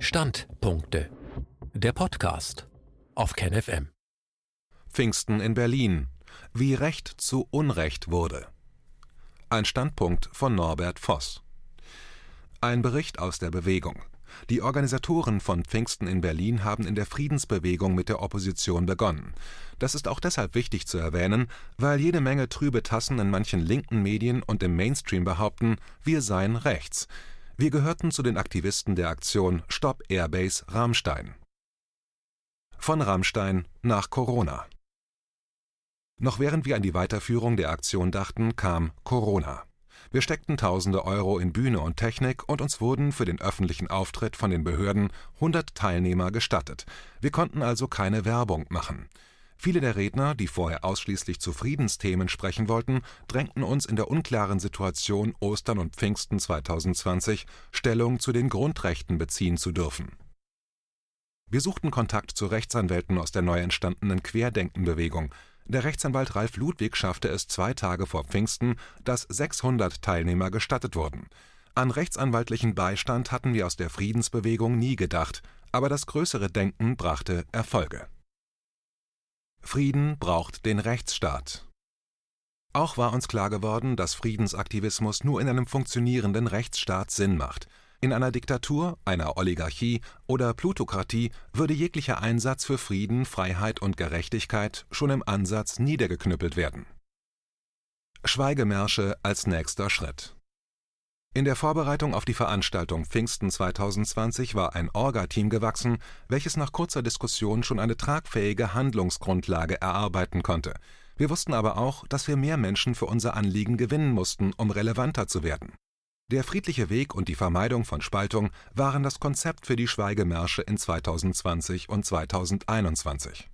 Standpunkte. Der Podcast auf KenFM. Pfingsten in Berlin. Wie Recht zu Unrecht wurde. Ein Standpunkt von Norbert Voss. Ein Bericht aus der Bewegung. Die Organisatoren von Pfingsten in Berlin haben in der Friedensbewegung mit der Opposition begonnen. Das ist auch deshalb wichtig zu erwähnen, weil jede Menge trübe Tassen in manchen linken Medien und im Mainstream behaupten, wir seien rechts. Wir gehörten zu den Aktivisten der Aktion Stop Airbase Rammstein. Von Rammstein nach Corona. Noch während wir an die Weiterführung der Aktion dachten, kam Corona. Wir steckten tausende Euro in Bühne und Technik und uns wurden für den öffentlichen Auftritt von den Behörden 100 Teilnehmer gestattet. Wir konnten also keine Werbung machen. Viele der Redner, die vorher ausschließlich zu Friedensthemen sprechen wollten, drängten uns in der unklaren Situation Ostern und Pfingsten 2020 Stellung zu den Grundrechten beziehen zu dürfen. Wir suchten Kontakt zu Rechtsanwälten aus der neu entstandenen Querdenkenbewegung. Der Rechtsanwalt Ralf Ludwig schaffte es zwei Tage vor Pfingsten, dass 600 Teilnehmer gestattet wurden. An rechtsanwaltlichen Beistand hatten wir aus der Friedensbewegung nie gedacht, aber das größere Denken brachte Erfolge. Frieden braucht den Rechtsstaat. Auch war uns klar geworden, dass Friedensaktivismus nur in einem funktionierenden Rechtsstaat Sinn macht. In einer Diktatur, einer Oligarchie oder Plutokratie würde jeglicher Einsatz für Frieden, Freiheit und Gerechtigkeit schon im Ansatz niedergeknüppelt werden. Schweigemärsche als nächster Schritt. In der Vorbereitung auf die Veranstaltung Pfingsten 2020 war ein Orga-Team gewachsen, welches nach kurzer Diskussion schon eine tragfähige Handlungsgrundlage erarbeiten konnte. Wir wussten aber auch, dass wir mehr Menschen für unser Anliegen gewinnen mussten, um relevanter zu werden. Der friedliche Weg und die Vermeidung von Spaltung waren das Konzept für die Schweigemärsche in 2020 und 2021.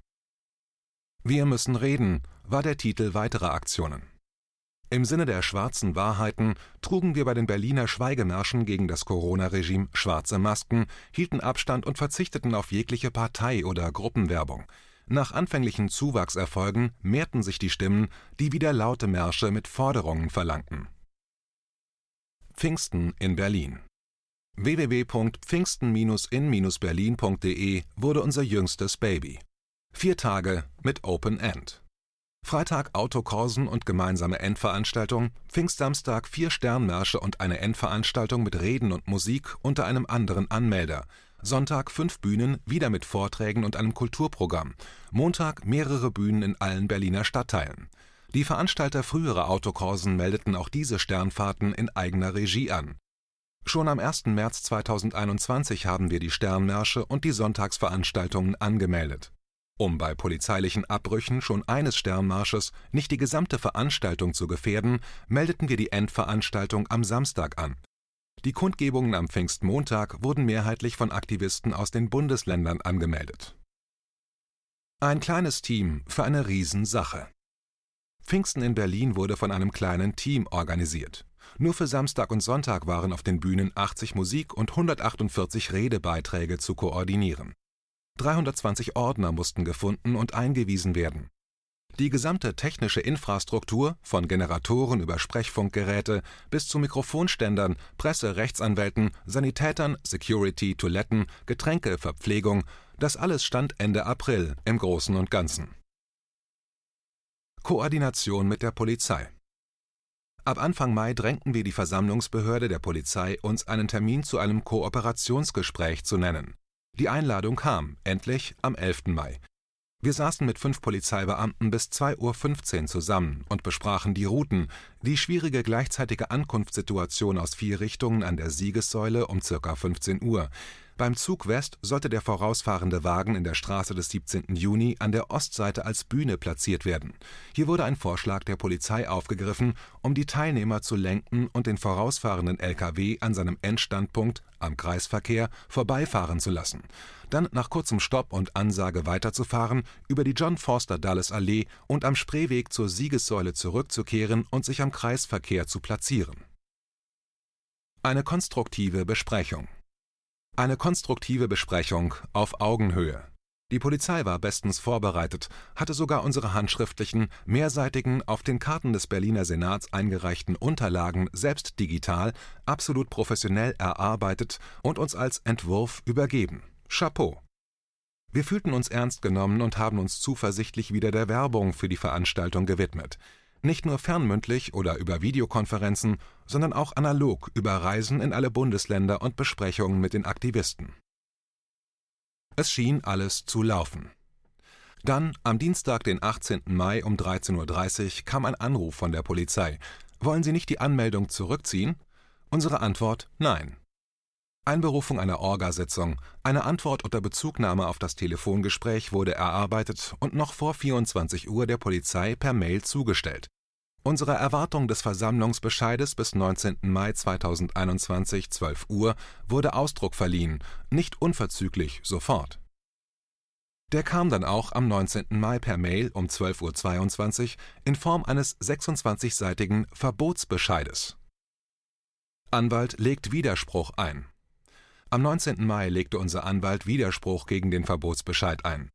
Wir müssen reden war der Titel weiterer Aktionen. Im Sinne der schwarzen Wahrheiten trugen wir bei den Berliner Schweigemärschen gegen das Corona-Regime schwarze Masken, hielten Abstand und verzichteten auf jegliche Partei- oder Gruppenwerbung. Nach anfänglichen Zuwachserfolgen mehrten sich die Stimmen, die wieder laute Märsche mit Forderungen verlangten. Pfingsten in Berlin www.pfingsten-in-berlin.de wurde unser jüngstes Baby. Vier Tage mit Open End. Freitag Autokorsen und gemeinsame Endveranstaltung, Pfingstsamstag vier Sternmärsche und eine Endveranstaltung mit Reden und Musik unter einem anderen Anmelder, Sonntag fünf Bühnen, wieder mit Vorträgen und einem Kulturprogramm, Montag mehrere Bühnen in allen Berliner Stadtteilen. Die Veranstalter früherer Autokorsen meldeten auch diese Sternfahrten in eigener Regie an. Schon am 1. März 2021 haben wir die Sternmärsche und die Sonntagsveranstaltungen angemeldet. Um bei polizeilichen Abbrüchen schon eines Sternmarsches nicht die gesamte Veranstaltung zu gefährden, meldeten wir die Endveranstaltung am Samstag an. Die Kundgebungen am Pfingstmontag wurden mehrheitlich von Aktivisten aus den Bundesländern angemeldet. Ein kleines Team für eine Riesensache. Pfingsten in Berlin wurde von einem kleinen Team organisiert. Nur für Samstag und Sonntag waren auf den Bühnen 80 Musik- und 148 Redebeiträge zu koordinieren. 320 Ordner mussten gefunden und eingewiesen werden. Die gesamte technische Infrastruktur, von Generatoren über Sprechfunkgeräte bis zu Mikrofonständern, Presse, Rechtsanwälten, Sanitätern, Security, Toiletten, Getränke, Verpflegung, das alles stand Ende April im Großen und Ganzen. Koordination mit der Polizei Ab Anfang Mai drängten wir die Versammlungsbehörde der Polizei, uns einen Termin zu einem Kooperationsgespräch zu nennen. Die Einladung kam, endlich, am 11. Mai. Wir saßen mit fünf Polizeibeamten bis 2.15 Uhr zusammen und besprachen die Routen, die schwierige gleichzeitige Ankunftssituation aus vier Richtungen an der Siegessäule um ca. 15 Uhr, beim Zug West sollte der vorausfahrende Wagen in der Straße des 17. Juni an der Ostseite als Bühne platziert werden. Hier wurde ein Vorschlag der Polizei aufgegriffen, um die Teilnehmer zu lenken und den vorausfahrenden LKW an seinem Endstandpunkt am Kreisverkehr vorbeifahren zu lassen, dann nach kurzem Stopp und Ansage weiterzufahren, über die John Forster Dulles Allee und am Spreeweg zur Siegessäule zurückzukehren und sich am Kreisverkehr zu platzieren. Eine konstruktive Besprechung eine konstruktive Besprechung auf Augenhöhe. Die Polizei war bestens vorbereitet, hatte sogar unsere handschriftlichen, mehrseitigen, auf den Karten des Berliner Senats eingereichten Unterlagen selbst digital, absolut professionell erarbeitet und uns als Entwurf übergeben. Chapeau! Wir fühlten uns ernst genommen und haben uns zuversichtlich wieder der Werbung für die Veranstaltung gewidmet. Nicht nur fernmündlich oder über Videokonferenzen, sondern auch analog über Reisen in alle Bundesländer und Besprechungen mit den Aktivisten. Es schien alles zu laufen. Dann, am Dienstag, den 18. Mai um 13.30 Uhr, kam ein Anruf von der Polizei. Wollen Sie nicht die Anmeldung zurückziehen? Unsere Antwort: Nein. Einberufung einer Orgasitzung, eine Antwort unter Bezugnahme auf das Telefongespräch wurde erarbeitet und noch vor 24 Uhr der Polizei per Mail zugestellt. Unserer Erwartung des Versammlungsbescheides bis 19. Mai 2021 12 Uhr wurde Ausdruck verliehen, nicht unverzüglich sofort. Der kam dann auch am 19. Mai per Mail um 12.22 Uhr in Form eines 26-seitigen Verbotsbescheides. Anwalt legt Widerspruch ein. Am 19. Mai legte unser Anwalt Widerspruch gegen den Verbotsbescheid ein.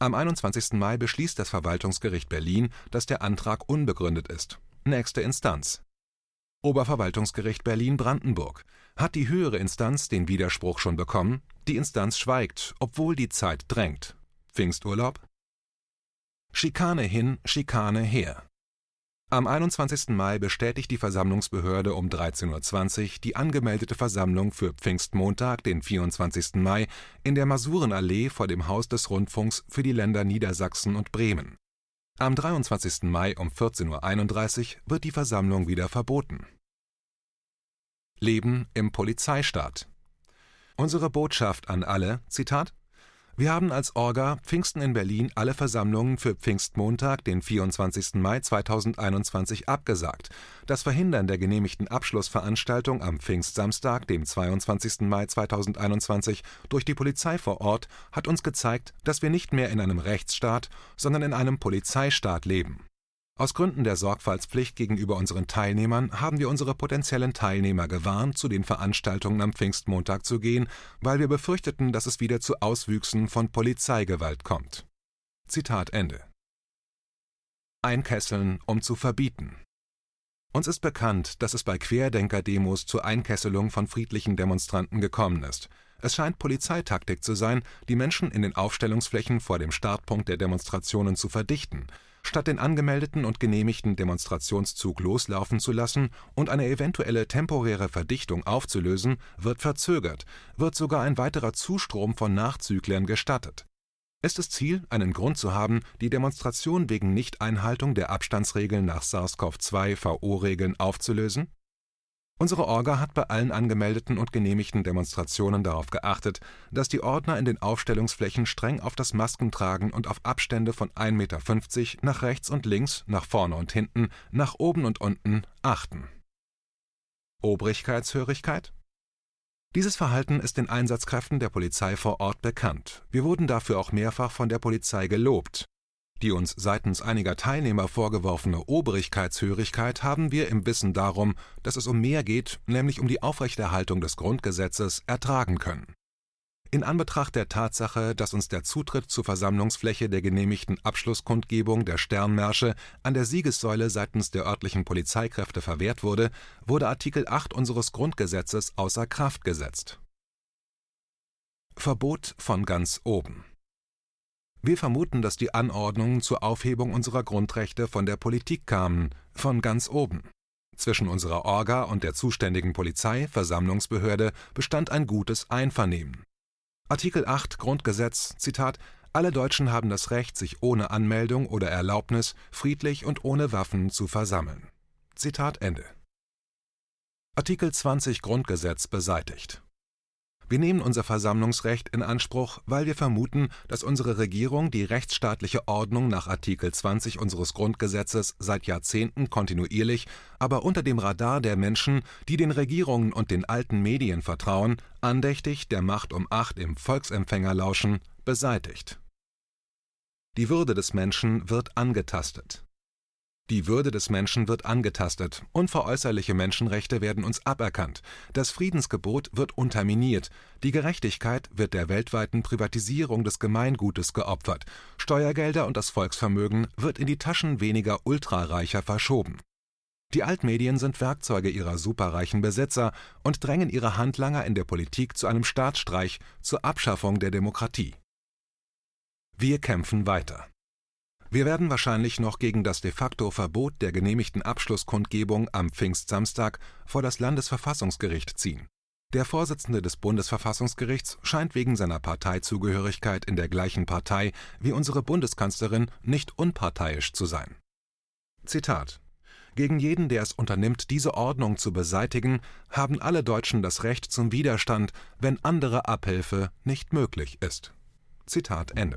Am 21. Mai beschließt das Verwaltungsgericht Berlin, dass der Antrag unbegründet ist. Nächste Instanz. Oberverwaltungsgericht Berlin-Brandenburg. Hat die höhere Instanz den Widerspruch schon bekommen? Die Instanz schweigt, obwohl die Zeit drängt. Pfingsturlaub? Schikane hin, Schikane her. Am 21. Mai bestätigt die Versammlungsbehörde um 13.20 Uhr die angemeldete Versammlung für Pfingstmontag, den 24. Mai, in der Masurenallee vor dem Haus des Rundfunks für die Länder Niedersachsen und Bremen. Am 23. Mai um 14.31 Uhr wird die Versammlung wieder verboten. Leben im Polizeistaat. Unsere Botschaft an alle, Zitat, wir haben als Orga Pfingsten in Berlin alle Versammlungen für Pfingstmontag, den 24. Mai 2021 abgesagt. Das Verhindern der genehmigten Abschlussveranstaltung am Pfingstsamstag, dem 22. Mai 2021, durch die Polizei vor Ort hat uns gezeigt, dass wir nicht mehr in einem Rechtsstaat, sondern in einem Polizeistaat leben aus Gründen der Sorgfaltspflicht gegenüber unseren Teilnehmern haben wir unsere potenziellen Teilnehmer gewarnt, zu den Veranstaltungen am Pfingstmontag zu gehen, weil wir befürchteten, dass es wieder zu Auswüchsen von Polizeigewalt kommt. Zitat Ende. Einkesseln, um zu verbieten. Uns ist bekannt, dass es bei Querdenker-Demos zur Einkesselung von friedlichen Demonstranten gekommen ist. Es scheint Polizeitaktik zu sein, die Menschen in den Aufstellungsflächen vor dem Startpunkt der Demonstrationen zu verdichten – Statt den angemeldeten und genehmigten Demonstrationszug loslaufen zu lassen und eine eventuelle temporäre Verdichtung aufzulösen, wird verzögert, wird sogar ein weiterer Zustrom von Nachzüglern gestattet. Ist es Ziel, einen Grund zu haben, die Demonstration wegen Nichteinhaltung der Abstandsregeln nach SARS-CoV-2-VO-Regeln aufzulösen? Unsere Orga hat bei allen angemeldeten und genehmigten Demonstrationen darauf geachtet, dass die Ordner in den Aufstellungsflächen streng auf das Maskentragen und auf Abstände von 1,50 Meter nach rechts und links, nach vorne und hinten, nach oben und unten achten. Obrigkeitshörigkeit? Dieses Verhalten ist den Einsatzkräften der Polizei vor Ort bekannt. Wir wurden dafür auch mehrfach von der Polizei gelobt. Die uns seitens einiger Teilnehmer vorgeworfene Obrigkeitshörigkeit haben wir im Wissen darum, dass es um mehr geht, nämlich um die Aufrechterhaltung des Grundgesetzes, ertragen können. In Anbetracht der Tatsache, dass uns der Zutritt zur Versammlungsfläche der genehmigten Abschlusskundgebung der Sternmärsche an der Siegessäule seitens der örtlichen Polizeikräfte verwehrt wurde, wurde Artikel 8 unseres Grundgesetzes außer Kraft gesetzt. Verbot von ganz oben wir vermuten, dass die Anordnungen zur Aufhebung unserer Grundrechte von der Politik kamen, von ganz oben. Zwischen unserer Orga und der zuständigen Polizei, Versammlungsbehörde bestand ein gutes Einvernehmen. Artikel 8 Grundgesetz, Zitat, alle Deutschen haben das Recht, sich ohne Anmeldung oder Erlaubnis friedlich und ohne Waffen zu versammeln. Zitat Ende. Artikel 20 Grundgesetz beseitigt. Wir nehmen unser Versammlungsrecht in Anspruch, weil wir vermuten, dass unsere Regierung die rechtsstaatliche Ordnung nach Artikel 20 unseres Grundgesetzes seit Jahrzehnten kontinuierlich, aber unter dem Radar der Menschen, die den Regierungen und den alten Medien vertrauen, andächtig der Macht um acht im Volksempfänger lauschen, beseitigt. Die Würde des Menschen wird angetastet. Die Würde des Menschen wird angetastet, unveräußerliche Menschenrechte werden uns aberkannt, das Friedensgebot wird unterminiert, die Gerechtigkeit wird der weltweiten Privatisierung des Gemeingutes geopfert, Steuergelder und das Volksvermögen wird in die Taschen weniger Ultrareicher verschoben. Die Altmedien sind Werkzeuge ihrer superreichen Besitzer und drängen ihre Handlanger in der Politik zu einem Staatsstreich, zur Abschaffung der Demokratie. Wir kämpfen weiter. Wir werden wahrscheinlich noch gegen das de facto Verbot der genehmigten Abschlusskundgebung am Pfingstsamstag vor das Landesverfassungsgericht ziehen. Der Vorsitzende des Bundesverfassungsgerichts scheint wegen seiner Parteizugehörigkeit in der gleichen Partei wie unsere Bundeskanzlerin nicht unparteiisch zu sein. Zitat Gegen jeden, der es unternimmt, diese Ordnung zu beseitigen, haben alle Deutschen das Recht zum Widerstand, wenn andere Abhilfe nicht möglich ist. Zitat Ende.